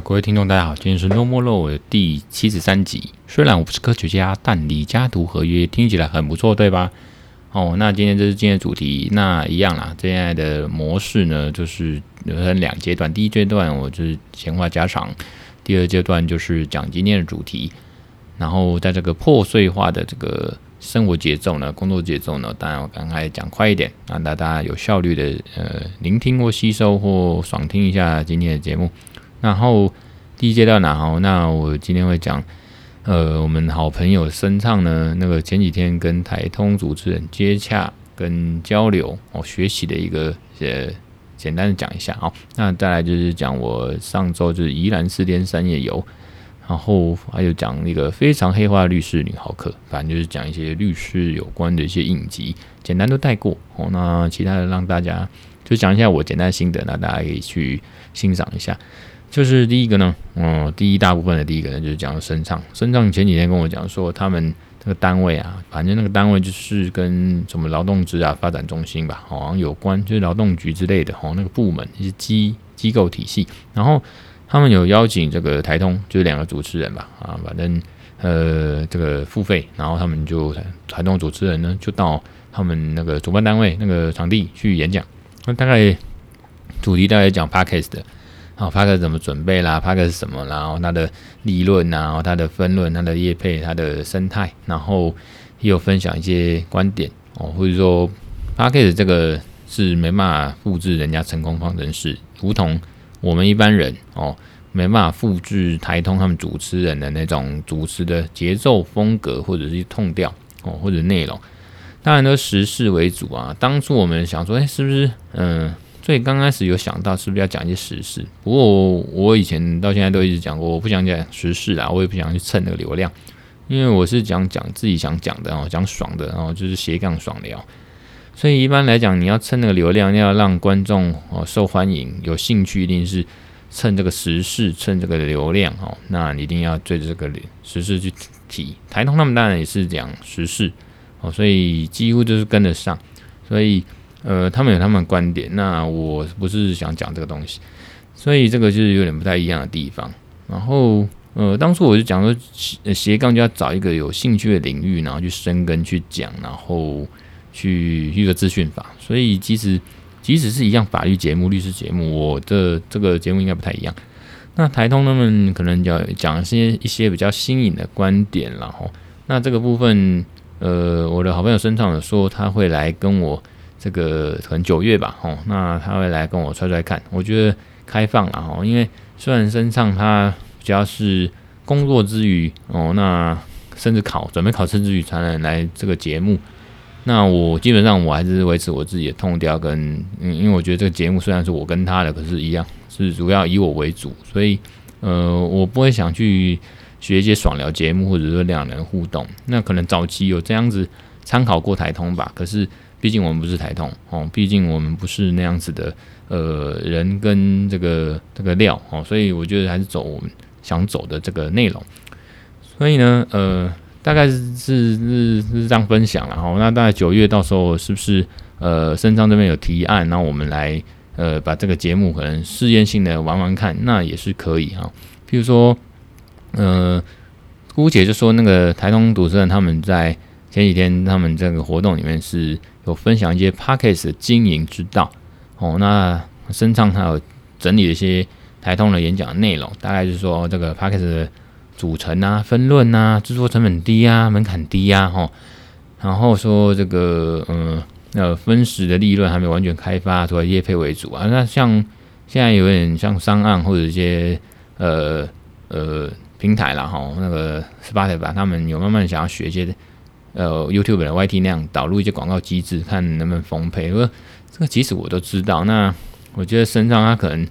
各位听众，大家好，今天是 No More Law 第七十三集。虽然我不是科学家，但李嘉图合约听起来很不错，对吧？哦，那今天这是今天的主题，那一样啦。这样的模式呢，就是有分两阶段。第一阶段我就是闲话家常，第二阶段就是讲今天的主题。然后在这个破碎化的这个生活节奏呢，工作节奏呢，当然我刚才讲快一点，让大家有效率的呃聆听或吸收或爽听一下今天的节目。然后第一阶段呢，好，那我今天会讲，呃，我们好朋友声唱呢，那个前几天跟台通主持人接洽跟交流，哦，学习的一个呃，简单的讲一下，好，那再来就是讲我上周就是宜兰四天三夜游，然后还有讲那个非常黑化律师女豪客，反正就是讲一些律师有关的一些影集，简单都带过，哦，那其他的让大家就讲一下我简单心得，那大家可以去欣赏一下。就是第一个呢，嗯，第一大部分的第一个呢，就是讲声唱。声唱前几天跟我讲说，他们这个单位啊，反正那个单位就是跟什么劳动治啊发展中心吧，好像有关，就是劳动局之类的，哦，那个部门一些机机构体系。然后他们有邀请这个台通，就是两个主持人吧，啊，反正呃这个付费，然后他们就台通主持人呢，就到他们那个主办单位那个场地去演讲。那大概主题大概讲 Podcast 的。好，帕克怎么准备啦？帕克是什么？然后它的利润，然后它的分论，它的业配，它的生态，然后也有分享一些观点哦，或者说帕克的这个是没办法复制人家成功方程式，如同我们一般人哦，没办法复制台通他们主持人的那种主持的节奏风格，或者是痛调哦，或者内容，当然都时事为主啊。当初我们想说，哎，是不是嗯？所以刚开始有想到是不是要讲一些时事，不过我，我以前到现在都一直讲过，我不想讲时事啦，我也不想去蹭那个流量，因为我是讲讲自己想讲的哦，讲爽的，然后就是斜杠爽聊。所以一般来讲，你要蹭那个流量，要让观众哦受欢迎、有兴趣，一定是蹭这个时事、蹭这个流量哦。那你一定要对着这个时事去提。台通他们当然也是讲时事哦，所以几乎就是跟得上，所以。呃，他们有他们的观点，那我不是想讲这个东西，所以这个就是有点不太一样的地方。然后，呃，当初我就讲说，斜杠就要找一个有兴趣的领域，然后去深耕去讲，然后去一个资讯法。所以，其实即使是一样法律节目、律师节目，我的这个节目应该不太一样。那台通他们可能要讲一些一些比较新颖的观点，然后那这个部分，呃，我的好朋友声唱有说他会来跟我。这个可能九月吧，哦，那他会来跟我揣揣看。我觉得开放了哦，因为虽然身上他比较是工作之余哦，那甚至考准备考试之余才能来这个节目。那我基本上我还是维持我自己的痛调跟，嗯，因为我觉得这个节目虽然是我跟他的，可是一样是主要以我为主，所以呃，我不会想去学一些爽聊节目或者说两人互动。那可能早期有这样子参考过台通吧，可是。毕竟我们不是台通哦，毕竟我们不是那样子的呃人跟这个这个料哦，所以我觉得还是走我们想走的这个内容。所以呢，呃，大概是是是是这样分享了哈。那大概九月到时候是不是呃，声唱这边有提案，那我们来呃把这个节目可能试验性的玩玩看，那也是可以哈。譬如说，呃，姑且就说那个台通主持人他们在前几天他们这个活动里面是。有分享一些 Podcast 的经营之道哦，那身上还有整理了一些台通的演讲内容，大概就是说这个 Podcast 的组成啊、分论啊、制作成本低啊、门槛低啊，哈，然后说这个嗯呃分时的利润还没完全开发，主要业配为主啊。那像现在有点像商案或者一些呃呃平台啦，哈，那个 Spotify 他们有慢慢想要学一些。呃，YouTube 的 YT 那样导入一些广告机制，看能不能丰沛。说这个其实我都知道。那我觉得声唱他可能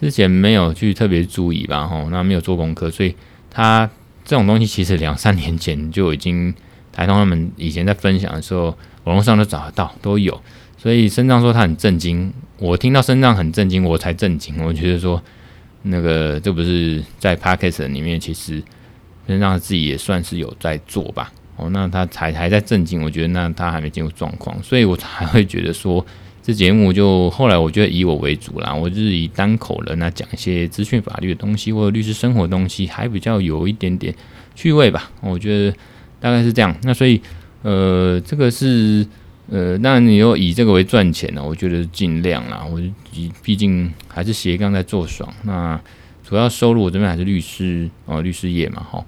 之前没有去特别注意吧，吼，那没有做功课，所以他这种东西其实两三年前就已经台通他们以前在分享的时候，网络上都找得到，都有。所以声唱说他很震惊，我听到声唱很震惊，我才震惊。我觉得说那个这不是在 Podcast 里面，其实声唱自己也算是有在做吧。哦，那他才还在震惊，我觉得那他还没进入状况，所以我才会觉得说这节目就后来我觉得以我为主啦，我就是以单口人那讲一些资讯法律的东西或者律师生活的东西，还比较有一点点趣味吧。我觉得大概是这样。那所以呃，这个是呃，那你又以这个为赚钱呢？我觉得尽量啦。我以毕竟还是斜杠在做爽，那主要收入我这边还是律师哦，律师业嘛，哈。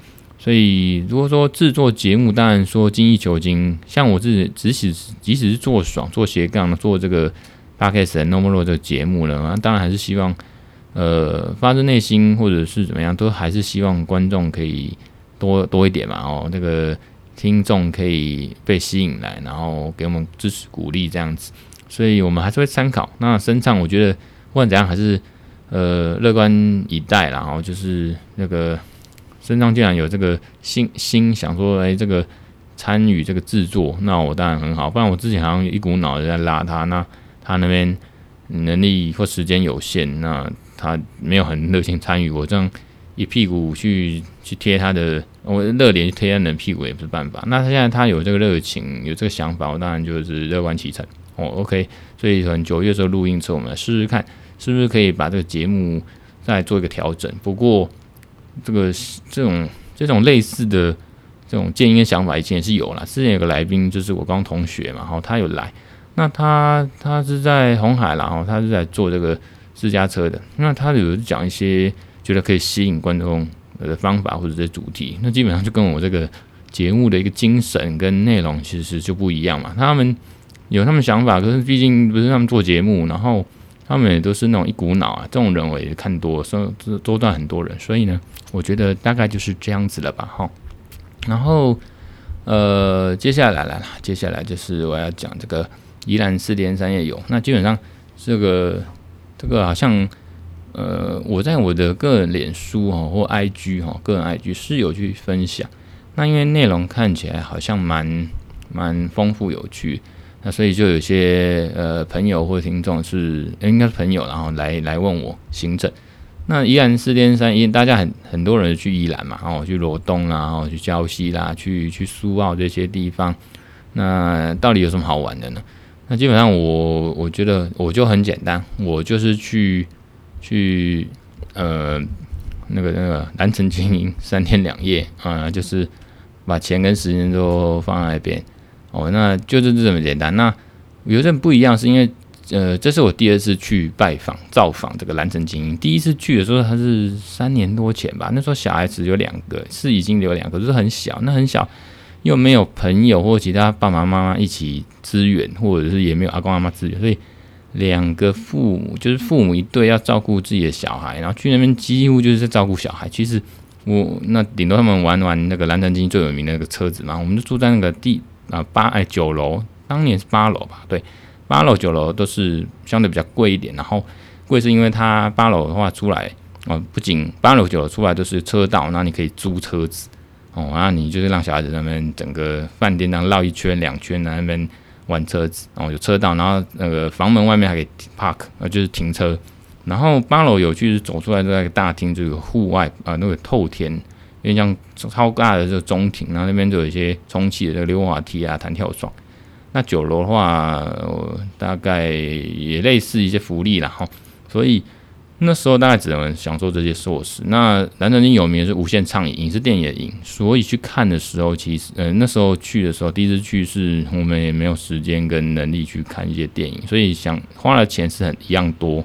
所以，如果说制作节目，当然说精益求精。像我自己，即使即使是做爽、做斜杠、做这个 Podcast No More Law 这个节目呢，当然还是希望，呃，发自内心或者是怎么样，都还是希望观众可以多多一点嘛。哦，这个听众可以被吸引来，然后给我们支持鼓励这样子。所以我们还是会参考。那声唱，我觉得不管怎样，还是呃乐观以待啦。然后就是那个。身上既然有这个心心想说，哎，这个参与这个制作，那我当然很好。不然我之前好像一股脑的在拉他，那他那边能力或时间有限，那他没有很热情参与。我这样一屁股去去贴他的，我热脸去贴他的屁股也不是办法。那他现在他有这个热情，有这个想法，我当然就是乐观其成。哦，OK，所以从九月时候录音之后，我们来试试看，是不是可以把这个节目再做一个调整。不过。这个这种这种类似的这种建议跟想法，以前也是有啦。之前有个来宾，就是我刚同学嘛，然后他有来，那他他是在红海啦，然后他是在做这个私家车的，那他有讲一些觉得可以吸引观众的方法或者是主题，那基本上就跟我这个节目的一个精神跟内容其实就不一样嘛。他们有他们想法，可是毕竟不是他们做节目，然后。他们也都是那种一股脑啊，这种人我也看多，所以多段很多人，所以呢，我觉得大概就是这样子了吧，哈。然后，呃，接下来来了，接下来就是我要讲这个宜兰四天三夜游。那基本上这个这个好像，呃，我在我的个人脸书哈或 IG 哈，个人 IG 是有去分享。那因为内容看起来好像蛮蛮丰富有趣。那所以就有些呃朋友或听众是应该是朋友，然后来来问我行程。那宜兰四天三夜，大家很很多人去宜兰嘛，然后去罗东啦，然后去礁溪啦，去去苏澳这些地方。那到底有什么好玩的呢？那基本上我我觉得我就很简单，我就是去去呃那个那个南城晶英三天两夜啊，就是把钱跟时间都放在那边。哦，那就是这么简单。那有点不一样，是因为呃，这是我第二次去拜访造访这个兰城精英。第一次去的时候，他是三年多前吧。那时候小孩子有两个，是已经有两个，就是很小。那很小又没有朋友或其他爸爸妈妈一起支援，或者是也没有阿公阿妈支援，所以两个父母就是父母一对要照顾自己的小孩，然后去那边几乎就是在照顾小孩。其实我那顶多他们玩玩那个兰城精英最有名的那个车子嘛，我们就住在那个地。啊，八哎九楼，当年是八楼吧？对，八楼九楼都是相对比较贵一点。然后贵是因为它八楼的话出来，哦，不仅八楼九楼出来都是车道，那你可以租车子哦，然后你就是让小孩子在那边整个饭店那绕一圈两圈，在那边玩车子，哦，有车道，然后那个房门外面还可以 park，呃，就是停车。然后八楼有趣是走出来在那个大厅，就有户外啊、呃，那个透天。因为像超大的这个中庭，然后那边就有一些充气的这个溜滑梯啊、弹跳床。那九楼的话，大概也类似一些福利啦。哈。所以那时候大概只能享受这些设施。那南城晶英有名的是无限畅饮，影视电影也赢。所以去看的时候，其实呃那时候去的时候，第一次去是我们也没有时间跟能力去看一些电影，所以想花的钱是很一样多，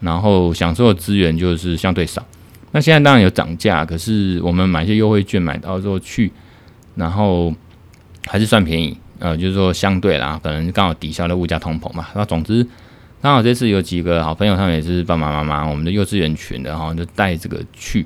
然后享受的资源就是相对少。那现在当然有涨价，可是我们买一些优惠券买到之后去，然后还是算便宜，呃，就是说相对啦，可能刚好抵消了物价通膨嘛。那总之，刚好这次有几个好朋友，他们也是爸爸妈妈，我们的幼稚园群的，然后就带这个去，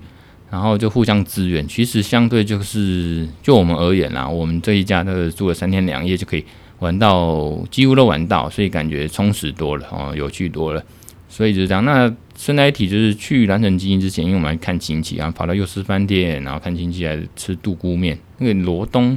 然后就互相支援。其实相对就是就我们而言啦，我们这一家的住了三天两夜就可以玩到几乎都玩到，所以感觉充实多了哦，有趣多了。所以就是这样。那顺带一提，就是去兰城晶英之前，因为我们来看亲戚啊，跑到幼师饭店，然后看亲戚来吃杜姑面。那个罗东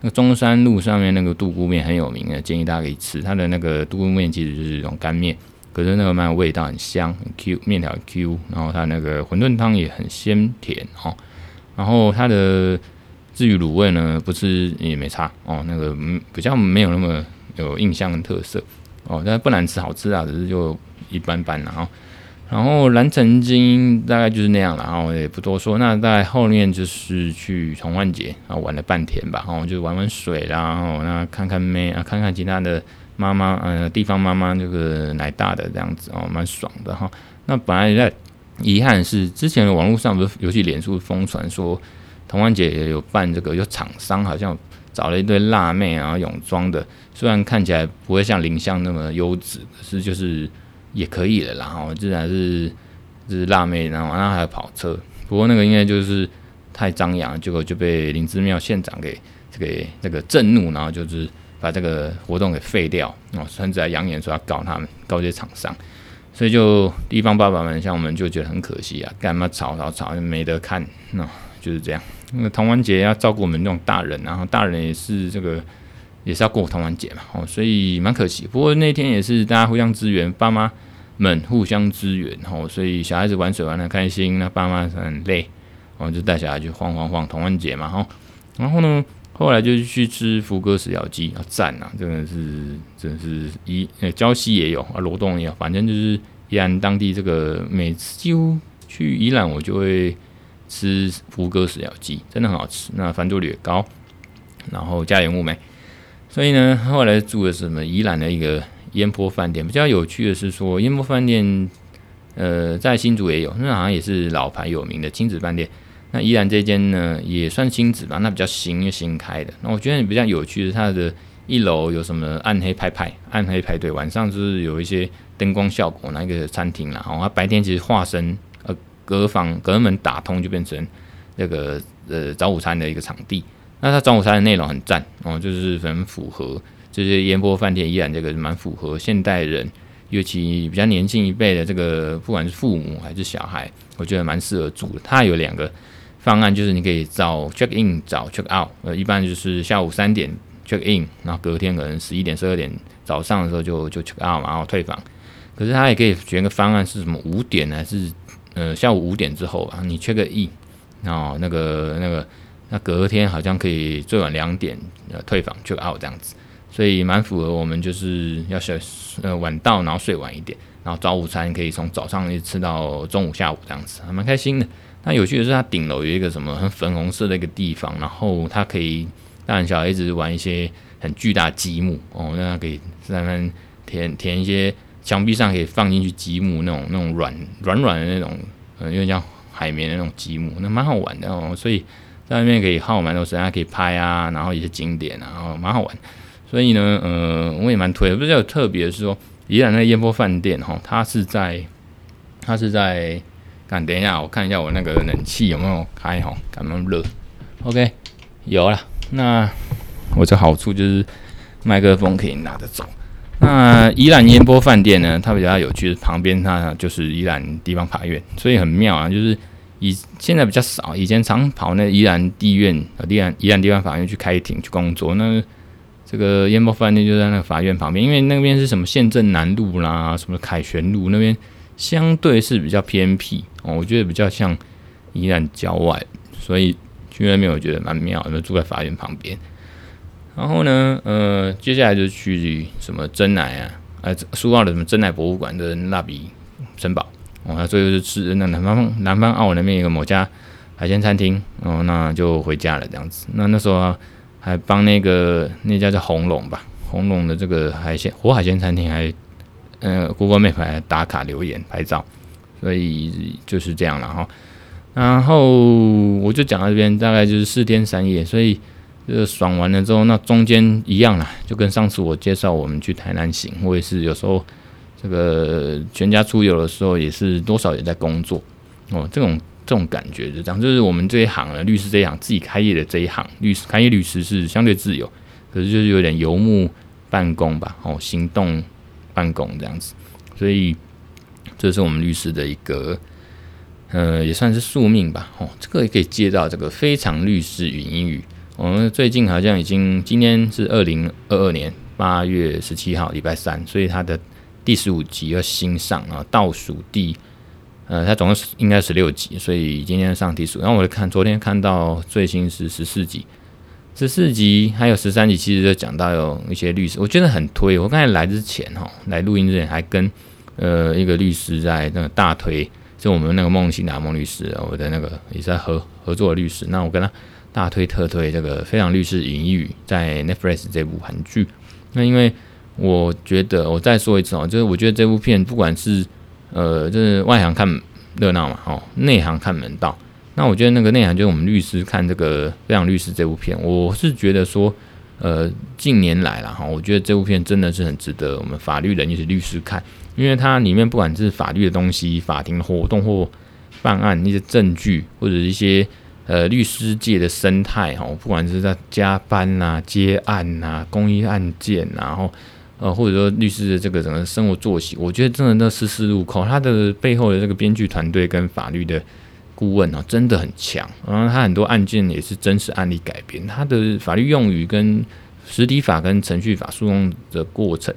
那个中山路上面那个杜姑面很有名的，建议大家可以吃。它的那个杜姑面其实就是一种干面，可是那个蛮有味道，很香，很 Q，面条 Q，然后它那个馄饨汤也很鲜甜哦。然后它的至于卤味呢，不是也没差哦，那个嗯比较没有那么有印象跟特色。哦，但不难吃，好吃啊，只是就一般般，然后。然后蓝城精大概就是那样了，然后也不多说。那在后面就是去童玩节，啊玩了半天吧，然后就玩玩水啦，然后那看看妹啊，看看其他的妈妈，呃，地方妈妈这个奶大的这样子哦，蛮爽的哈。那本来在遗憾是之前网络上不是，尤其脸书疯传说童玩节也有办这个，有厂商好像找了一堆辣妹啊泳装的，虽然看起来不会像林相那么优质，可是就是。也可以了，然后自然是是辣妹，然后然后还有跑车，不过那个应该就是太张扬，结果就被林之妙县长给这个这个震怒，然后就是把这个活动给废掉，哦，甚至还扬言说要告他们，告这些厂商，所以就地方爸爸们像我们就觉得很可惜啊，干嘛吵吵吵就没得看，那就是这样。那个童玩节要照顾我们这种大人，然后大人也是这个。也是要过童安节嘛，哦，所以蛮可惜。不过那天也是大家互相支援，爸妈们互相支援，哦，所以小孩子玩水玩得开心，那爸妈很累，我们就带小孩去晃晃晃童安节嘛，哈。然后呢，后来就去吃福哥食疗鸡，啊，赞啊，真的是，真是宜，呃，礁溪也有啊，罗东也有，反正就是宜兰当地这个，每次几乎去宜兰我就会吃福哥食疗鸡，真的很好吃，那翻桌率也高，然后价廉物美。所以呢，后来住的是什么宜兰的一个烟波饭店。比较有趣的是说，烟波饭店，呃，在新竹也有，那好像也是老牌有名的亲子饭店。那宜兰这间呢，也算亲子吧，那比较新，因为新开的。那我觉得比较有趣的是，它的一楼有什么暗黑派派、暗黑派对，晚上就是有一些灯光效果，那个餐厅啦。然后它白天其实化身呃隔房隔门打通，就变成那个呃早午餐的一个场地。那它中午餐的内容很赞哦，就是很符合这些烟波饭店，依然这个蛮符合现代人，尤其比较年轻一辈的这个，不管是父母还是小孩，我觉得蛮适合住的。它有两个方案，就是你可以早 check in，早 check out，呃，一般就是下午三点 check in，然后隔天可能十一点、十二点早上的时候就就 check out，然后退房。可是它也可以选个方案，是什么五点还是呃下午五点之后啊？你 check in，然后那个那个。那隔天好像可以最晚两点呃退房 check out 这样子，所以蛮符合我们就是要睡呃晚到，然后睡晚一点，然后早午餐可以从早上一吃到中午下午这样子，还蛮开心的。那有趣的是它顶楼有一个什么很粉红色的一个地方，然后它可以大人小孩子玩一些很巨大积木哦，那它可以在那边填填一些墙壁上可以放进去积木那种那种软软软的那种，呃，有点像海绵的那种积木，那蛮好玩的哦，所以。在外面可以耗蛮多时间，还可以拍啊，然后一些景点啊，然后蛮好玩。所以呢，呃，我也蛮推的。不是有特别是说，宜兰那个烟波饭店哈，它是在，它是在，看等一下，我看一下我那个冷气有没有开哈，感觉热。OK，有了。那我这好处就是麦克风可以拿着走。那宜兰烟波饭店呢，它比较有趣旁边它就是宜兰地方法院，所以很妙啊，就是。以现在比较少，以前常跑那宜兰地院、宜兰宜兰地方法院去开庭去工作。那这个烟波饭店就在那个法院旁边，因为那边是什么县政南路啦，什么凯旋路那边，相对是比较偏僻哦。我觉得比较像宜兰郊外，所以去那边我觉得蛮妙的，住在法院旁边。然后呢，呃，接下来就去什么珍奶啊，呃，苏澳的什么珍奶博物馆的蜡笔城堡。哦，所以就吃那南方南方澳那边有个某家海鲜餐厅，哦，那就回家了这样子。那那时候还帮那个那家叫红龙吧，红龙的这个海鲜活海鲜餐厅还呃，Google Map 还打卡留言拍照，所以就是这样了哈。然后我就讲到这边，大概就是四天三夜，所以这个爽完了之后，那中间一样啦，就跟上次我介绍我们去台南行，我也是有时候。这个全家出游的时候，也是多少也在工作哦。这种这种感觉就这样，就是我们这一行呢，律师这一行自己开业的这一行，律师开业律师是相对自由，可是就是有点游牧办公吧，哦，行动办公这样子。所以这是我们律师的一个，呃，也算是宿命吧。哦，这个也可以接到这个非常律师语音语。我们最近好像已经今天是二零二二年八月十七号礼拜三，所以他的。第十五集要新上啊，倒数第，呃，它总共应该十六集，所以今天上第十五。然后我就看，昨天看到最新是十四集，十四集还有十三集，其实就讲到有一些律师，我觉得很推。我刚才来之前哈，来录音之前还跟呃一个律师在那个大推，就我们那个孟欣达孟律师，我的那个也是在合合作的律师。那我跟他大推特推这个《非常律师隐喻》在 Netflix 这部韩剧。那因为我觉得，我再说一次哦，就是我觉得这部片不管是呃，就是外行看热闹嘛，哦，内行看门道。那我觉得那个内涵就是我们律师看这个《非常律师》这部片，我是觉得说，呃，近年来了哈，我觉得这部片真的是很值得我们法律人，就是律师看，因为它里面不管是法律的东西、法庭活动或办案一些证据，或者一些呃律师界的生态哈，不管是在加班呐、接案呐、公益案件、然后呃或者说律师的这个整个生活作息，我觉得真的都丝丝入扣，他的背后的这个编剧团队跟法律的。顾问哦，真的很强，然后他很多案件也是真实案例改编，他的法律用语跟实体法跟程序法诉讼的过程，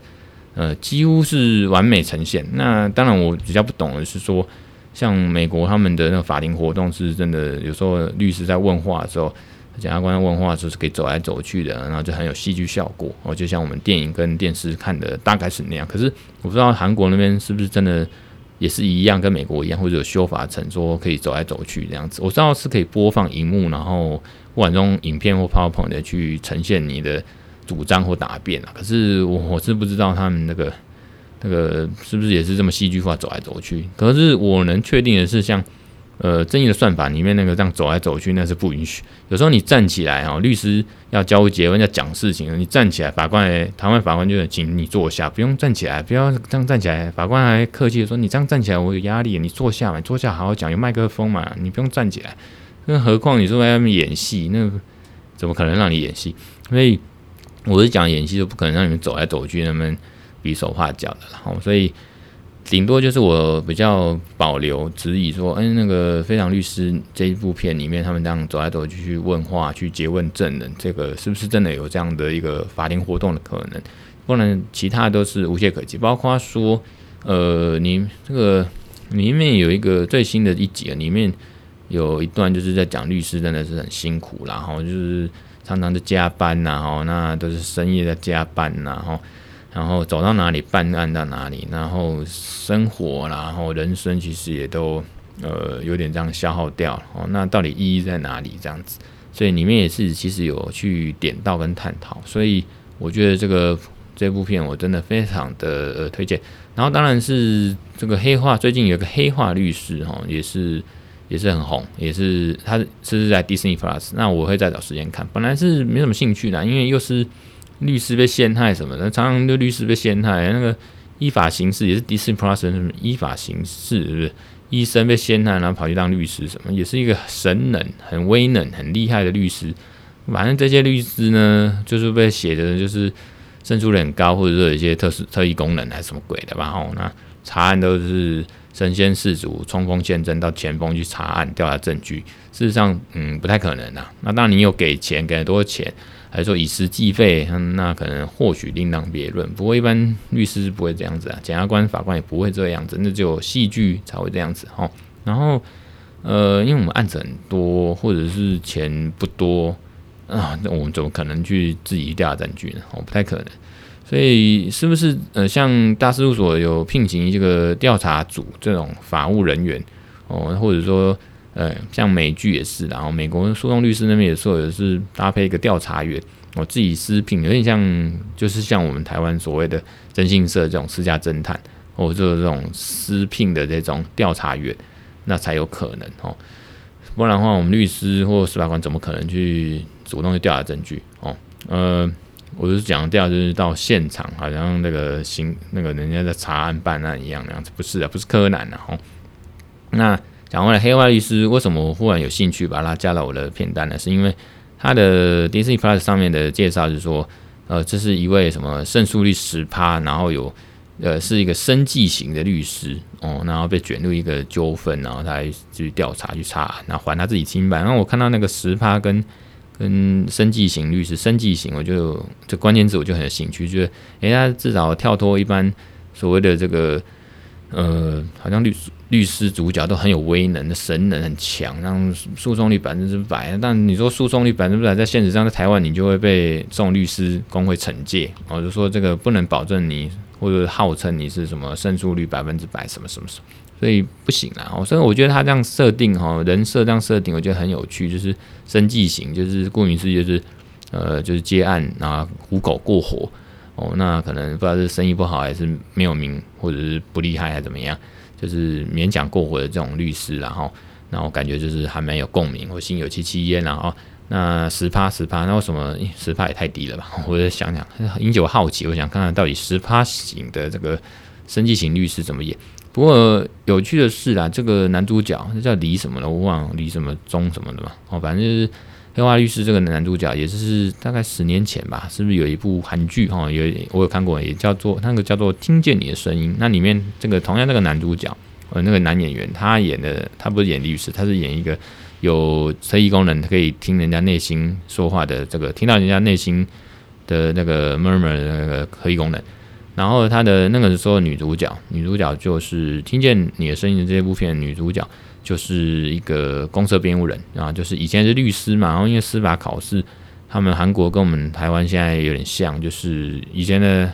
呃，几乎是完美呈现。那当然，我比较不懂的是说，像美国他们的那个法庭活动是真的，有时候律师在问话的时候，检察官问话就是可以走来走去的，然后就很有戏剧效果，哦，就像我们电影跟电视看的大概是那样。可是我不知道韩国那边是不是真的。也是一样，跟美国一样，或者有修法层，说可以走来走去这样子。我知道是可以播放荧幕，然后不管用影片或 PowerPoint 的去呈现你的主张或答辩啊。可是我我是不知道他们那个那个是不是也是这么戏剧化走来走去。可是我能确定的是，像。呃，正义的算法里面那个这样走来走去，那是不允许。有时候你站起来哈，律师要交结婚要讲事情，你站起来，法官台湾法官就请你坐下，不用站起来，不要这样站起来。法官还客气的说：“你这样站起来，我有压力，你坐下嘛，坐下好好讲，有麦克风嘛，你不用站起来。”更何况你说在外面演戏，那怎么可能让你演戏？所以我是讲演戏，就不可能让你们走来走去，那么比手画脚的了。好，所以。顶多就是我比较保留质疑说，哎，那个《非常律师》这一部片里面，他们这样走来走去去问话、去詰问证人，这个是不是真的有这样的一个法庭活动的可能？不然其他都是无懈可击。包括说，呃，你这个里面有一个最新的一集，里面有一段就是在讲律师真的是很辛苦，然后就是常常的加班呐，哈，那都是深夜在加班呐，哈。然后走到哪里办案到哪里，然后生活，然后人生其实也都呃有点这样消耗掉哦。那到底意义在哪里？这样子，所以里面也是其实有去点到跟探讨。所以我觉得这个这部片我真的非常的呃推荐。然后当然是这个黑化，最近有个黑化律师哈，也是也是很红，也是他是在 Disney Plus。那我会再找时间看。本来是没什么兴趣的，因为又是。律师被陷害什么的，常常就律师被陷害。那个依法行事也是 Disney Plus 什么依法行事，是不是？医生被陷害，然后跑去当律师，什么也是一个神能、很威能、很厉害的律师。反正这些律师呢，就是被写的，就是胜诉率很高，或者说有一些特殊特异功能还是什么鬼的吧？哦，那查案都是身先士卒，冲锋陷阵到前锋去查案、调查证据。事实上，嗯，不太可能啊。那当然，你有给钱，给了多少钱？还说以时计费，那可能或许另当别论。不过一般律师是不会这样子啊，检察官、法官也不会这样子，那只有戏剧才会这样子哈。然后，呃，因为我们案子很多，或者是钱不多啊，那我们怎么可能去自己调查证据呢？哦，不太可能。所以，是不是呃，像大事务所有聘请这个调查组这种法务人员哦，或者说。呃，像美剧也是，然后美国诉讼律师那边也说，也是搭配一个调查员，我自己私聘，有点像，就是像我们台湾所谓的征信社这种私家侦探，或者这种私聘的这种调查员，那才有可能哦。不然的话，我们律师或司法官怎么可能去主动去调查证据哦？呃，我就是讲调，就是到现场，好像那个刑那个人家在查案办案一样那样子，不是啊，不是柯南啊，哦，那。讲回来，黑化律师为什么我忽然有兴趣把它加到我的片单呢？是因为他的 Disney Plus 上面的介绍是说，呃，这是一位什么胜诉率十趴，然后有呃是一个生计型的律师哦，然后被卷入一个纠纷，然后他还去调查去查，然后还他自己清白。然后我看到那个十趴跟跟生计型律师，生计型我就这关键字我就很有兴趣，觉得诶，他至少跳脱一般所谓的这个呃，好像律师。律师主角都很有威能的神能很强，让诉讼率百分之百。但你说诉讼率百分之百，在现实上，在台湾你就会被这种律师工会惩戒。我就说这个不能保证你，或者号称你是什么胜诉率百分之百，什么什么什么，所以不行啦。所以我觉得他这样设定哈，人设这样设定，我觉得很有趣，就是生计型，就是顾名思义，就是呃，就是接案啊，虎口过活哦。那可能不知道是生意不好，还是没有名，或者是不厉害，还是怎么样。就是勉强过活的这种律师，然后，那我感觉就是还蛮有共鸣，我心有戚戚焉，然后那十趴十趴，那为什么十趴也太低了吧？我就想想，引起我好奇，我想看看到底十趴型的这个生技型律师怎么演。不过有趣的是啦，这个男主角叫李什么的，我忘了李什么忠什么的嘛，哦，反正就是。黑化律师这个男主角也是大概十年前吧，是不是有一部韩剧哈？有我有看过，也叫做那个叫做《听见你的声音》。那里面这个同样那个男主角呃那个男演员，他演的他不是演律师，他是演一个有特异功能，可以听人家内心说话的这个听到人家内心的那个 murmur 的那个特异功能。然后他的那个时候女主角，女主角就是听见你的声音的这部片女主角。就是一个公设辩护人啊，就是以前是律师嘛，然后因为司法考试，他们韩国跟我们台湾现在有点像，就是以前的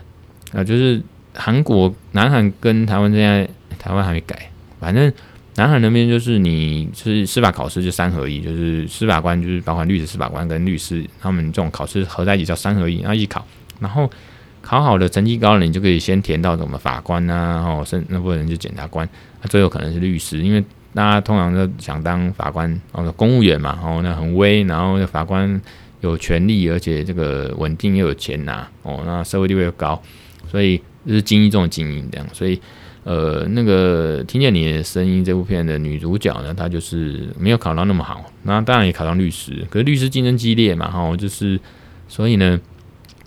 啊，就是韩国南韩跟台湾现在台湾还没改，反正南韩那边就是你是司法考试就三合一，就是司法官就是包括律师、司法官跟律师，他们这种考试合在一起叫三合一，然后一考，然后考好了成绩高了，你就可以先填到什么法官呐、啊，然后甚那部分人就检察官，那最后可能是律师，因为。大家通常都想当法官，哦，公务员嘛，哦，那很威，然后法官有权力，而且这个稳定又有钱拿，哦，那社会地位又高，所以就是精英中的精英这样。所以，呃，那个听见你的声音这部片的女主角呢，她就是没有考到那么好，那当然也考上律师，可是律师竞争激烈嘛，哈，就是所以呢，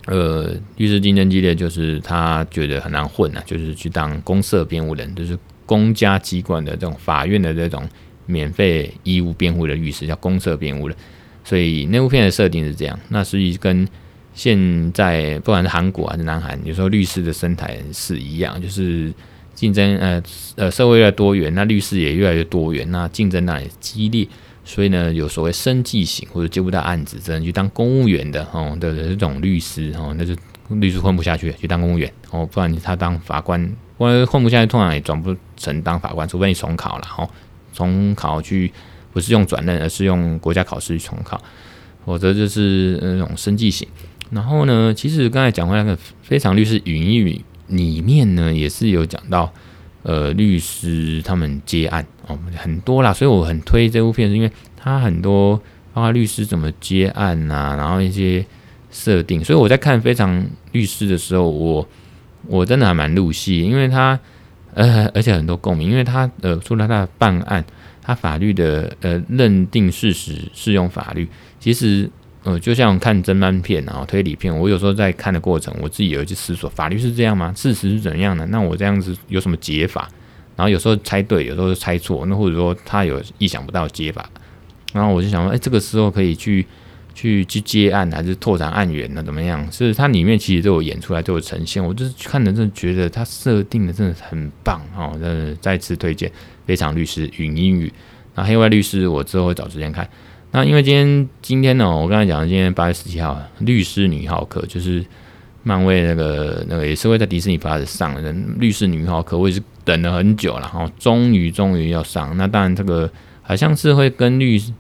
呃，律师竞争激烈，就是她觉得很难混啊，就是去当公设辩护人，就是。公家机关的这种法院的这种免费义务辩护的律师叫公社辩护人，所以那部片的设定是这样。那所以跟现在不管是韩国还是南韩，有时候律师的生态是一样，就是竞争呃呃社会越来越多元，那律师也越来越多元，那竞争那也激烈。所以呢，有所谓生计型或者接不到案子，只能去当公务员的哦的这种律师哦，那就律师混不下去，去当公务员哦，不然他当法官。我混不下去，通常也转不成当法官，除非你重考了哈，重考去不是用转任，而是用国家考试去重考，否则就是那种生计型。然后呢，其实刚才讲过那个非常律师语音语里面呢，也是有讲到呃律师他们接案哦很多啦，所以我很推这部片，是因为它很多包括律师怎么接案呐、啊，然后一些设定，所以我在看非常律师的时候，我。我真的还蛮入戏，因为他呃，而且很多共鸣，因为他呃，除了他的办案，他法律的呃认定事实适用法律，其实呃，就像看侦探片啊、推理片，我有时候在看的过程，我自己有一些思索，法律是这样吗？事实是怎样的？那我这样子有什么解法？然后有时候猜对，有时候猜错，那或者说他有意想不到解法，然后我就想说，哎，这个时候可以去。去去接案还是拓展案源呢？怎么样？是它里面其实都有演出来，都有呈现。我就是看的，真的觉得它设定的真的很棒哦！真的再次推荐《非常律师云英语》。那《黑外律师》我之后会找时间看。那因为今天今天呢，我刚才讲的今天八月十七号，《律师女浩克》就是漫威那个那个也是会在迪士尼 Plus 上的《律师女浩克》，我也是等了很久了，然后终于终于要上。那当然这个好像是会跟律师。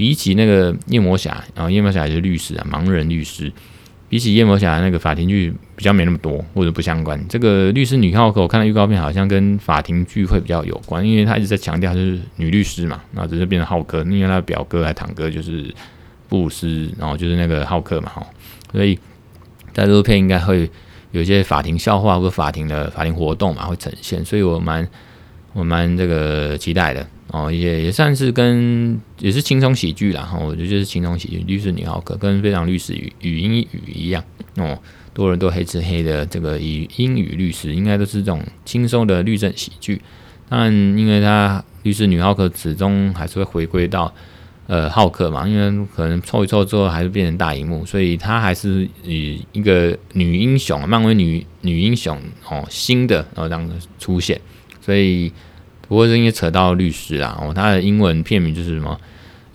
比起那个夜魔侠，然后夜魔侠也是律师啊，盲人律师。比起夜魔侠那个法庭剧比较没那么多，或者不相关。这个律师女浩克，我看到预告片好像跟法庭剧会比较有关，因为他一直在强调就是女律师嘛，然后只是变成浩克，因为他表哥还堂哥就是布鲁斯，然后就是那个浩克嘛，哈。所以在这部片应该会有一些法庭笑话或者法庭的法庭活动嘛会呈现，所以我蛮我蛮这个期待的。哦，也也算是跟也是轻松喜剧啦，哈，我觉得就是轻松喜剧。律师女浩克跟非常律师语语音语一样，哦，多伦多黑吃黑的这个禹英语律师，应该都是这种轻松的律政喜剧。但因为他律师女浩克始终还是会回归到呃浩克嘛，因为可能凑一凑之后还是变成大荧幕，所以他还是以一个女英雄，漫威女女英雄哦，新的然后这样子出现，所以。不过这应该扯到律师啦。哦，他的英文片名就是什么？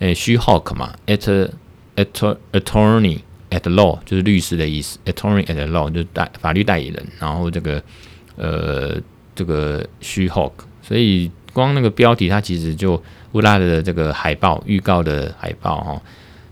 诶，She-Hulk 嘛，at at attorney at law 就是律师的意思，attorney at law 就是代法律代理人。然后这个呃，这个 She-Hulk，所以光那个标题，它其实就乌拉的这个海报预告的海报哈，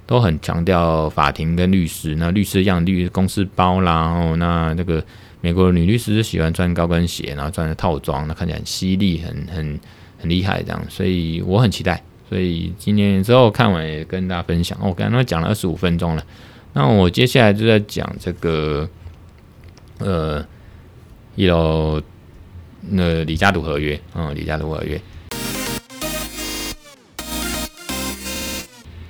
都很强调法庭跟律师。那律师一样律公司包啦，哦，那这个美国的女律师喜欢穿高跟鞋，然后穿的套装，那看起来很犀利，很很很厉害这样。所以我很期待。所以今天之后看完也跟大家分享。我刚刚讲了二十五分钟了，那我接下来就在讲这个呃，有那李家图合约，嗯，李家图合约。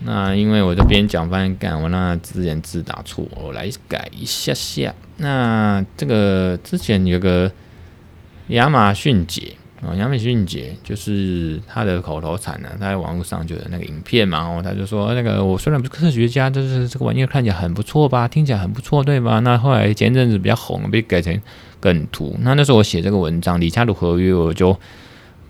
那因为我这边讲翻干，我那字眼字打错，我来改一下下。那这个之前有个亚马逊姐。啊，亚马逊姐就是他的口头禅呢，他在网络上就有那个影片嘛，哦，他就说那个我虽然不是科学家，但是这个玩意儿看起来很不错吧，听起来很不错，对吧？那后来前阵子比较红，被改成梗图。那那时候我写这个文章《李家独合约》，我就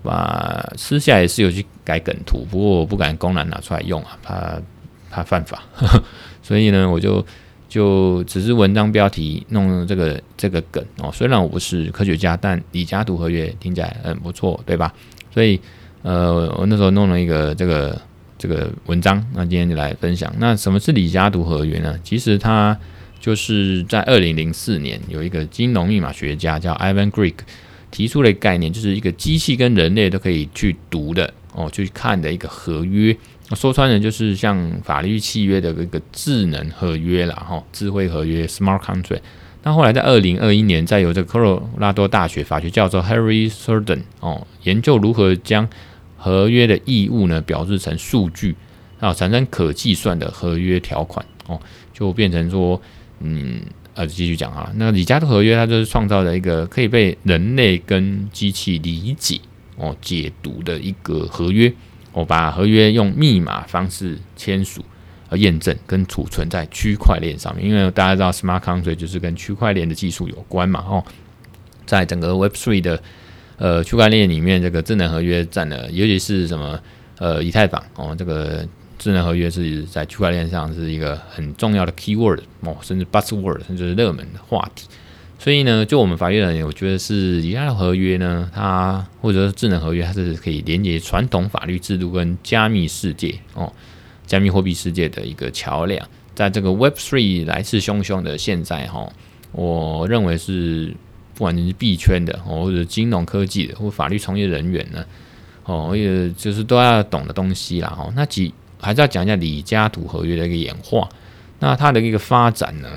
把私下也是有去改梗图，不过我不敢公然拿出来用啊，怕怕犯法，呵呵，所以呢，我就。就只是文章标题弄这个这个梗哦，虽然我不是科学家，但李家独合约听起来很不错，对吧？所以呃，我那时候弄了一个这个这个文章，那今天就来分享。那什么是李家独合约呢？其实它就是在二零零四年有一个金融密码学家叫 Ivan Grigg 提出了一概念，就是一个机器跟人类都可以去读的哦，去看的一个合约。说穿了就是像法律契约的一个智能合约啦，哈，智慧合约 （smart contract）。那后来在二零二一年，再由这个科罗拉多大学法学教授 Harry Surden 哦，研究如何将合约的义务呢表示成数据，啊产生可计算的合约条款哦，就变成说，嗯，呃，继续讲啊，那李家的合约它就是创造了一个可以被人类跟机器理解哦解读的一个合约。我把合约用密码方式签署和验证，跟储存在区块链上面。因为大家知道，smart contract 就是跟区块链的技术有关嘛。哦，在整个 Web three 的呃区块链里面，这个智能合约占了，尤其是什么呃以太坊哦，这个智能合约是在区块链上是一个很重要的 keyword 哦，甚至 buzzword，甚至是热门的话题。所以呢，就我们法律人员，我觉得是以太的合约呢，它或者是智能合约，它是可以连接传统法律制度跟加密世界哦，加密货币世界的一个桥梁。在这个 Web Three 来势汹汹的现在哈，我认为是不管你是币圈的哦，或者金融科技的，或法律从业人员呢，哦，也就是都要懂的东西啦哈。那几还是要讲一下李家图合约的一个演化，那它的一个发展呢？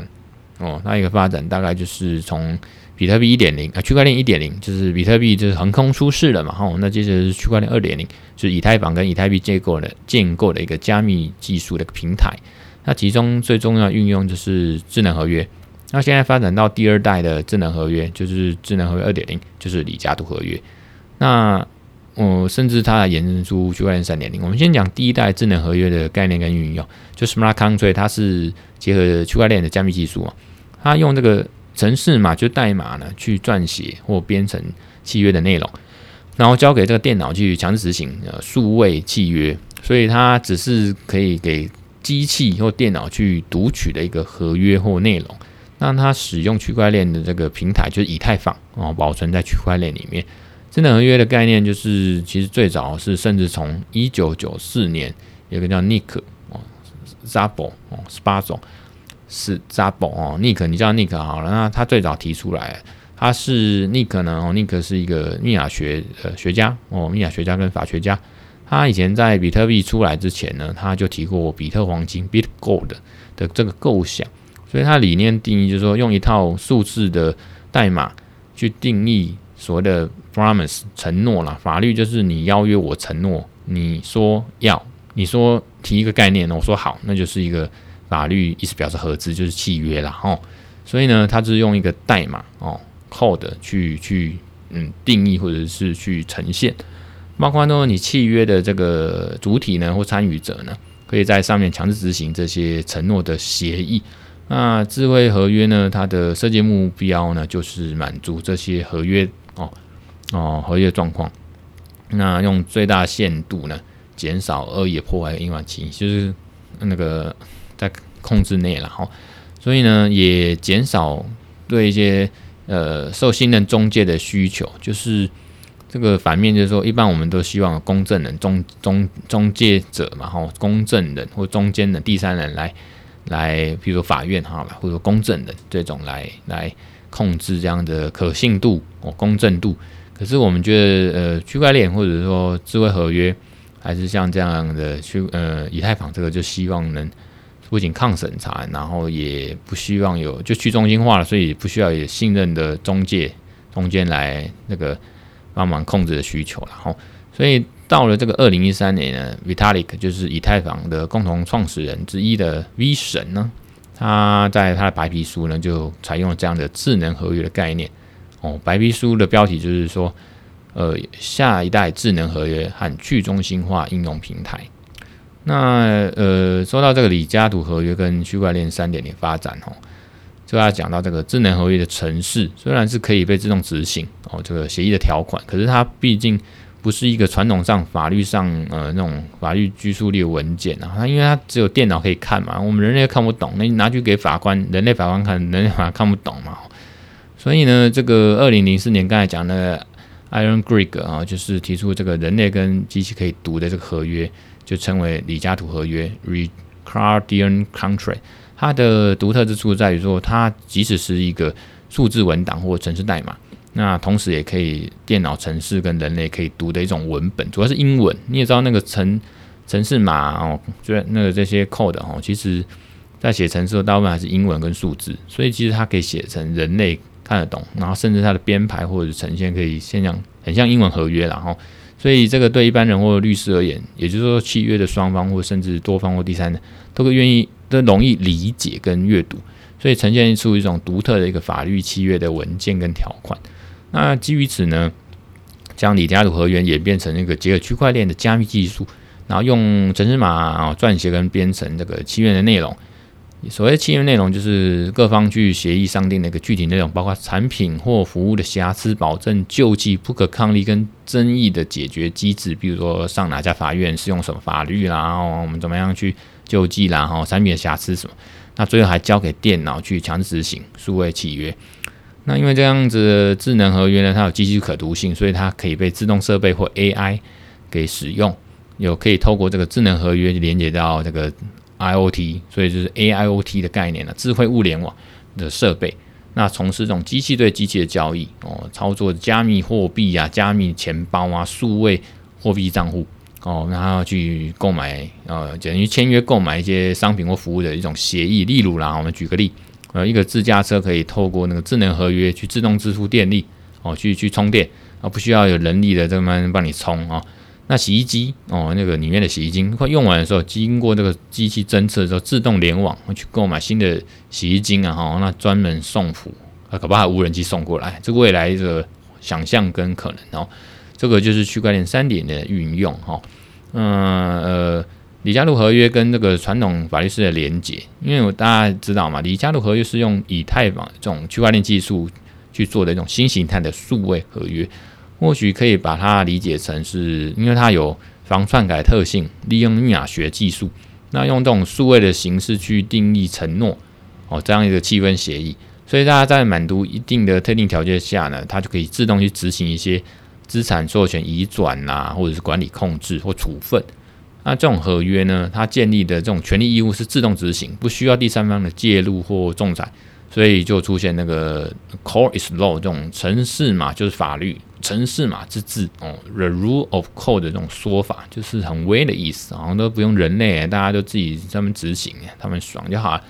哦，它一个发展大概就是从比特币一点零啊，区块链一点零，就是比特币就是横空出世了嘛。哦，那接着是区块链二点零，就是以太坊跟以太币建构的建构的一个加密技术的平台。那其中最重要运用就是智能合约。那现在发展到第二代的智能合约，就是智能合约二点零，就是李家图合约。那我、呃、甚至它还延伸出区块链三点零。我们先讲第一代智能合约的概念跟运用，就 Smart Contract，它是结合区块链的加密技术嘛。它用这个程式码，就代码呢，去撰写或编程契约的内容，然后交给这个电脑去强制执行呃数位契约，所以它只是可以给机器或电脑去读取的一个合约或内容。那它使用区块链的这个平台就是以太坊哦，保存在区块链里面。智能合约的概念就是，其实最早是甚至从一九九四年有个叫 Nick 哦，Zabo 哦 Szabo 是 Zabo 哦，Nick，你叫 Nick 好了。那他最早提出来，他是 Nick 呢？哦，Nick 是一个密码学呃学家哦，密码学家跟法学家。他以前在比特币出来之前呢，他就提过比特黄金 （Bit Gold） 的这个构想。所以他理念定义就是说，用一套数字的代码去定义所谓的 promise 承诺啦。法律就是你邀约我承诺，你说要，你说提一个概念，我说好，那就是一个。法律意思表示合资就是契约啦，哦，所以呢，它是用一个代码哦，code 去去嗯定义或者是去呈现，包括呢你契约的这个主体呢或参与者呢，可以在上面强制执行这些承诺的协议。那智慧合约呢，它的设计目标呢，就是满足这些合约哦合约状况。那用最大限度呢，减少恶意破坏的隐患期，就是那个在控制内了哈。所以呢，也减少对一些呃受信任中介的需求，就是这个反面，就是说，一般我们都希望公证人、中中中介者嘛，哈，公证人或中间的第三人来来，比如说法院哈，或者说公证人这种来来控制这样的可信度哦、公正度。可是我们觉得，呃，区块链或者说智慧合约，还是像这样的去呃以太坊这个，就希望能。不仅抗审查，然后也不希望有就去中心化了，所以不需要有信任的中介中间来那个帮忙控制的需求了。哈，所以到了这个二零一三年呢，Vitalik 就是以太坊的共同创始人之一的 V 神呢，他在他的白皮书呢就采用了这样的智能合约的概念。哦，白皮书的标题就是说，呃，下一代智能合约和去中心化应用平台。那呃，说到这个李嘉图合约跟区块链三点零发展哦，就要讲到这个智能合约的程式，虽然是可以被自动执行哦，这个协议的条款，可是它毕竟不是一个传统上法律上呃那种法律拘束力的文件啊，它因为它只有电脑可以看嘛，我们人类看不懂，那你拿去给法官，人类法官看，人类法官看不懂嘛，所以呢，这个二零零四年刚才讲的 Iron Gregg 啊，就是提出这个人类跟机器可以读的这个合约。就称为李嘉图合约 （Ricardian Contract）。它的独特之处在于说，它即使是一个数字文档或程式代码，那同时也可以电脑程式跟人类可以读的一种文本，主要是英文。你也知道那个程程式码哦，就那个这些 code 哦，其实在写程式的大部分还是英文跟数字，所以其实它可以写成人类看得懂，然后甚至它的编排或者呈现可以现象很像英文合约，然后。所以这个对一般人或律师而言，也就是说契约的双方或甚至多方或第三人，都会愿意都容易理解跟阅读，所以呈现出一种独特的一个法律契约的文件跟条款。那基于此呢，将李嘉图合约演变成一个结合区块链的加密技术，然后用程式码撰写跟编程这个契约的内容。所谓契约内容，就是各方去协议商定的一个具体内容，包括产品或服务的瑕疵保证、救济、不可抗力跟争议的解决机制。比如说上哪家法院适用什么法律啦，然后我们怎么样去救济啦，然后产品的瑕疵什么，那最后还交给电脑去强制执行数位契约。那因为这样子智能合约呢，它有机器可读性，所以它可以被自动设备或 AI 给使用，有可以透过这个智能合约连接到这个。IoT，所以就是 AIoT 的概念了，智慧物联网的设备。那从事这种机器对机器的交易哦，操作加密货币啊、加密钱包啊、数位货币账户哦，然后去购买呃，等于签约购买一些商品或服务的一种协议。例如啦，我们举个例，呃，一个自驾车可以透过那个智能合约去自动支付电力哦，去去充电啊，不需要有人力的这么帮你充啊。那洗衣机哦，那个里面的洗衣精快用完的时候，经过这个机器侦测之后，自动联网去购买新的洗衣精啊，哈，那专门送服啊，搞把无人机送过来，这个未来的想象跟可能哦，这个就是区块链三点的运用哈，嗯呃，李嘉璐合约跟这个传统法律式的连结，因为我大家知道嘛，李嘉璐合约是用以太坊这种区块链技术去做的一种新形态的数位合约。或许可以把它理解成是，因为它有防篡改特性，利用密码学技术，那用这种数位的形式去定义承诺，哦，这样一个气氛协议，所以大家在满足一定的特定条件下呢，它就可以自动去执行一些资产所有权移转啦，或者是管理控制或处分。那这种合约呢，它建立的这种权利义务是自动执行，不需要第三方的介入或仲裁。所以就出现那个 Code is law 这种城市嘛就是法律，城市嘛之治哦，the rule of code 的这种说法，就是很威的意思，好像都不用人类，大家都自己专门执行，他们爽就好了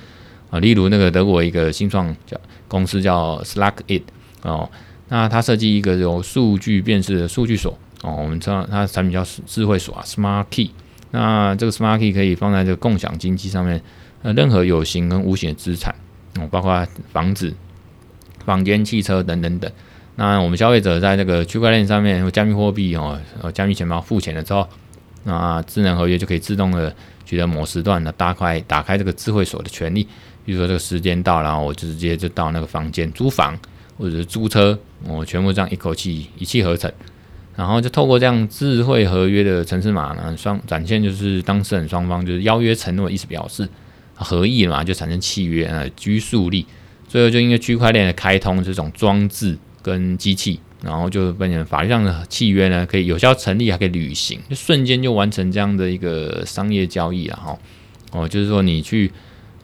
啊。例如那个德国一个新创叫公司叫 Slackit 哦，那它设计一个有数据辨识的数据锁哦，我们知道它产品叫智慧锁啊，Smart Key。那这个 Smart Key 可以放在这个共享经济上面，呃，任何有形跟无形的资产。哦包括房子、房间、汽车等等等。那我们消费者在这个区块链上面，加密货币哦，加密钱包付钱了之后，那智能合约就可以自动的取得某时段的大块打开这个智慧锁的权利。比如说这个时间到，然后我就直接就到那个房间租房或者是租车，我全部这样一口气一气呵成。然后就透过这样智慧合约的程式码呢，双展现就是当事人双方就是邀约承诺意思表示合意了嘛，就产生契约啊，拘束力。最后就因为区块链的开通，这种装置跟机器，然后就变成法律上的契约呢，可以有效成立，还可以履行，就瞬间就完成这样的一个商业交易了哈。哦，就是说你去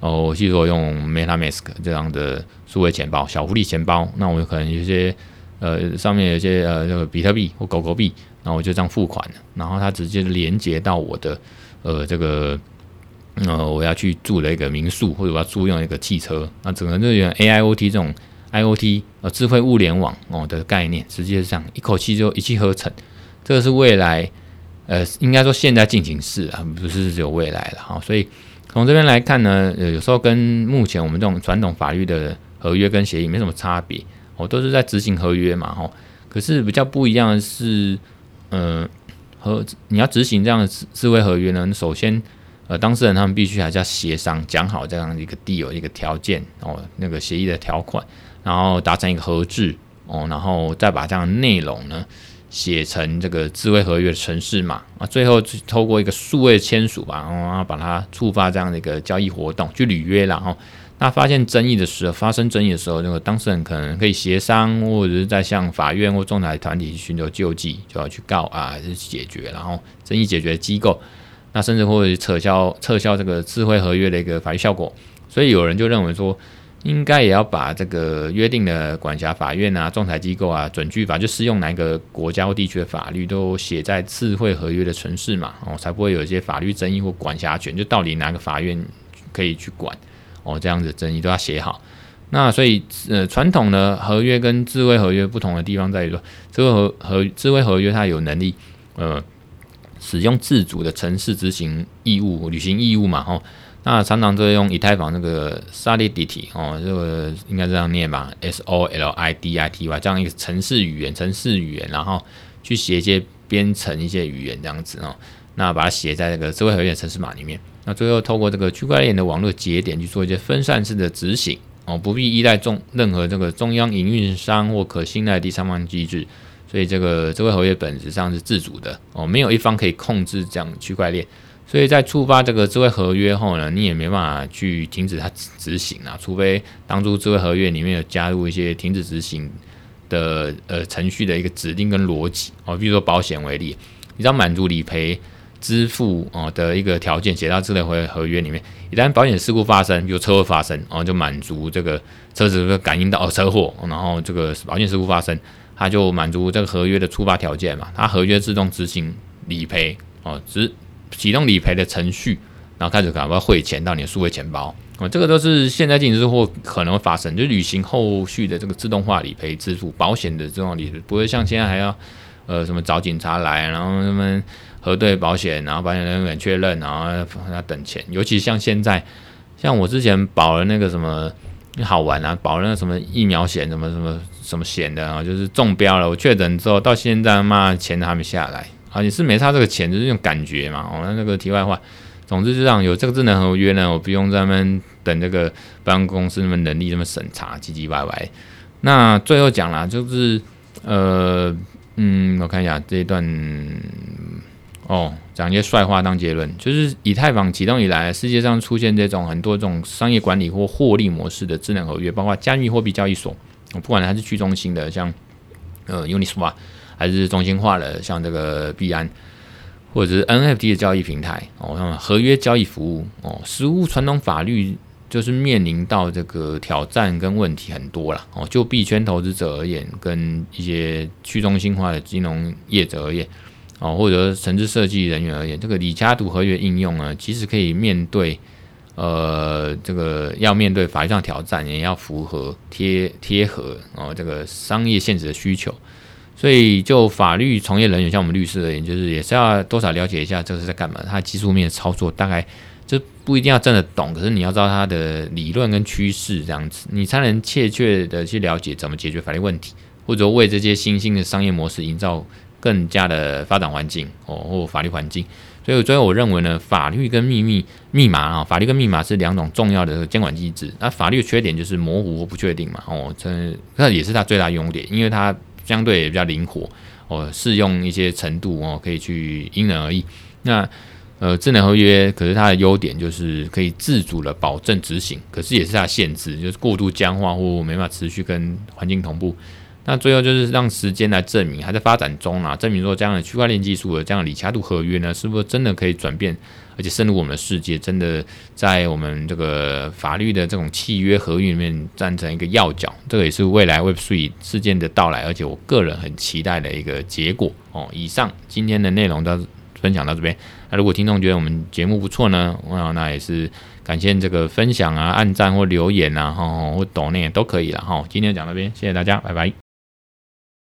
哦，我记得我用 MetaMask 这样的数位钱包、小狐狸钱包，那我有可能有些。呃，上面有些呃，这个比特币或狗狗币，然后我就这样付款，然后它直接连接到我的呃这个呃我要去住的一个民宿，或者我要租用一个汽车，那整个这种 AIoT 这种 IoT 呃智慧物联网哦的概念，直接这样一口气就一气呵成，这个是未来呃应该说现在进行式啊，不是只有未来了哈。所以从这边来看呢，有时候跟目前我们这种传统法律的合约跟协议没什么差别。哦，都是在执行合约嘛，吼。可是比较不一样的是，呃，和你要执行这样的智慧合约呢，首先，呃，当事人他们必须还是要协商讲好这样一个 deal 一个条件哦，那个协议的条款，然后达成一个合致哦，然后再把这样的内容呢写成这个智慧合约的程式嘛，啊，最后透过一个数位签署吧，然后把它触发这样的一个交易活动去履约，然后。那发现争议的时候，发生争议的时候，那个当事人可能可以协商，或者是在向法院或仲裁团体寻求救济，就要去告啊，还是解决，然后争议解决机构，那甚至会撤销撤销这个智慧合约的一个法律效果。所以有人就认为说，应该也要把这个约定的管辖法院啊、仲裁机构啊、准据法，就适用哪个国家或地区的法律，都写在智慧合约的城市嘛，哦，才不会有一些法律争议或管辖权，就到底哪个法院可以去管。哦，这样子争议都要写好。那所以，呃，传统的合约跟智慧合约不同的地方在于说，智慧合合智慧合约它有能力，呃，使用自主的城市执行义务、履行义务嘛，吼。那常常都用以太坊那个 Solidity 哦，这个应该这样念吧，S O L I D I T Y 这样一个城市语言、城市语言，然后去写一些编程一些语言这样子哦。那把它写在这个智慧合约城市码里面。那最后透过这个区块链的网络节点去做一些分散式的执行哦，不必依赖中任何这个中央营运商或可信赖第三方机制，所以这个智慧合约本质上是自主的哦，没有一方可以控制这样区块链，所以在触发这个智慧合约后呢，你也没办法去停止它执行啊，除非当初智慧合约里面有加入一些停止执行的呃程序的一个指令跟逻辑哦，比如说保险为例，你知道满足理赔。支付哦的一个条件写到智慧合合约里面，一旦保险事故发生，比如车祸发生，然后就满足这个车子会感应到哦车祸，然后这个保险事故发生，它就满足这个合约的触发条件嘛，它合约自动执行理赔哦，只启动理赔的程序，然后开始赶快汇钱到你的数位钱包哦，这个都是现在进行之后可能会发生，就履行后续的这个自动化理赔支付，保险的这种理赔不会像现在还要呃什么找警察来，然后他们。核对保险，然后保险人员确认，然后要等钱。尤其像现在，像我之前保了那个什么好玩啊，保那个什么疫苗险，什么什么什么险的啊，就是中标了。我确诊之后到现在，妈钱都还没下来啊！也是没差这个钱，就是用感觉嘛。哦，那那个题外话，总之就这样，有这个智能合约呢，我不用在那边等这个保险公司那么能力那么审查，唧唧歪歪。那最后讲啦，就是呃嗯，我看一下这一段。哦，讲一些帅话当结论，就是以太坊启动以来，世界上出现这种很多这种商业管理或获利模式的智能合约，包括加密货币交易所，不管它是去中心的，像呃 Uniswap，还是中心化的，像这个币安，或者是 NFT 的交易平台，哦，像合约交易服务，哦，实物传统法律就是面临到这个挑战跟问题很多了，哦，就币圈投资者而言，跟一些去中心化的金融业者而言。哦，或者城市设计人员而言，这个李家图合约应用呢，其实可以面对，呃，这个要面对法律上挑战，也要符合贴贴合哦，这个商业现实的需求。所以，就法律从业人员，像我们律师而言，就是也是要多少了解一下这是在干嘛，它技术面操作大概就不一定要真的懂，可是你要知道它的理论跟趋势这样子，你才能切切的去了解怎么解决法律问题，或者为这些新兴的商业模式营造。更加的发展环境哦，或法律环境，所以最后我认为呢，法律跟秘密密码啊，法律跟密码是两种重要的监管机制。那法律的缺点就是模糊或不确定嘛，哦，这那也是它最大优点，因为它相对也比较灵活哦，适用一些程度哦，可以去因人而异。那呃，智能合约可是它的优点就是可以自主的保证执行，可是也是它的限制，就是过度僵化或没办法持续跟环境同步。那最后就是让时间来证明，还在发展中啊，证明说这样的区块链技术的这样的里加度合约呢，是不是真的可以转变，而且深入我们的世界，真的在我们这个法律的这种契约合约里面站成一个要角。这个也是未来 Web3 事件的到来，而且我个人很期待的一个结果哦。以上今天的内容到。分享到这边，那如果听众觉得我们节目不错呢，那那也是感谢这个分享啊、按赞或留言啊，哈，或抖内都可以了哈。今天讲到这边，谢谢大家，拜拜。